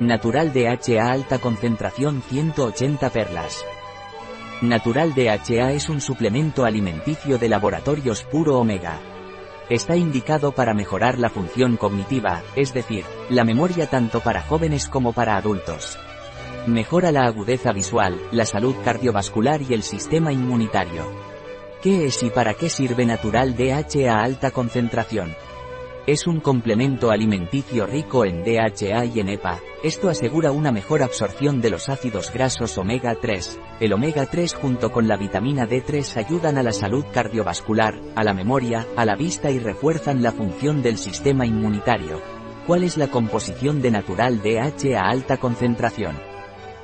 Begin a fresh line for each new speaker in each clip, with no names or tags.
Natural DHA alta concentración 180 perlas. Natural DHA es un suplemento alimenticio de laboratorios puro omega. Está indicado para mejorar la función cognitiva, es decir, la memoria tanto para jóvenes como para adultos. Mejora la agudeza visual, la salud cardiovascular y el sistema inmunitario. ¿Qué es y para qué sirve Natural DHA alta concentración? Es un complemento alimenticio rico en DHA y en EPA. Esto asegura una mejor absorción de los ácidos grasos omega 3. El omega 3 junto con la vitamina D3 ayudan a la salud cardiovascular, a la memoria, a la vista y refuerzan la función del sistema inmunitario. ¿Cuál es la composición de natural DHA a alta concentración?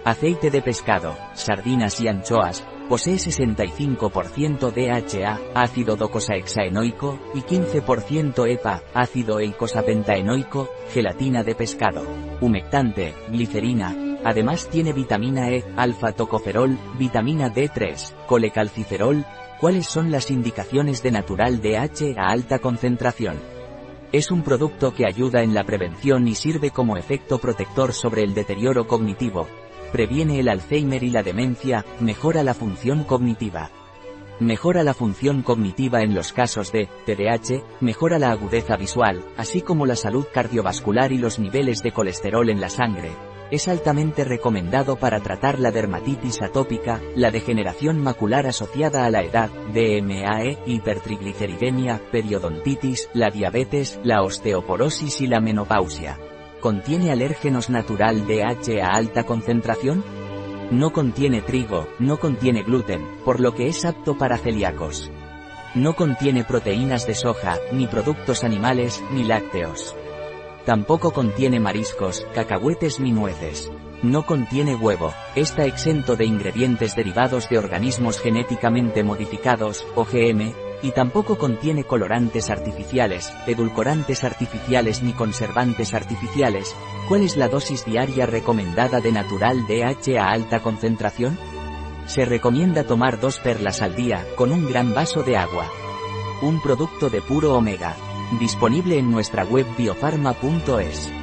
Aceite de pescado, sardinas y anchoas, posee 65% DHA, ácido docosahexaenoico, y 15% EPA, ácido eicosapentaenoico, gelatina de pescado, humectante, glicerina, además tiene vitamina E, alfa-tocoferol, vitamina D3, colecalciferol, ¿cuáles son las indicaciones de natural DHA a alta concentración? Es un producto que ayuda en la prevención y sirve como efecto protector sobre el deterioro cognitivo, previene el Alzheimer y la demencia, mejora la función cognitiva. Mejora la función cognitiva en los casos de TDAH, mejora la agudeza visual, así como la salud cardiovascular y los niveles de colesterol en la sangre. Es altamente recomendado para tratar la dermatitis atópica, la degeneración macular asociada a la edad, DMAE, hipertrigliceridemia, periodontitis, la diabetes, la osteoporosis y la menopausia. ¿Contiene alérgenos natural DH a alta concentración? No contiene trigo, no contiene gluten, por lo que es apto para celíacos. No contiene proteínas de soja, ni productos animales, ni lácteos. Tampoco contiene mariscos, cacahuetes ni nueces. No contiene huevo, está exento de ingredientes derivados de organismos genéticamente modificados, OGM, y tampoco contiene colorantes artificiales, edulcorantes artificiales ni conservantes artificiales. ¿Cuál es la dosis diaria recomendada de natural DH a alta concentración? Se recomienda tomar dos perlas al día, con un gran vaso de agua. Un producto de puro omega. Disponible en nuestra web biofarma.es.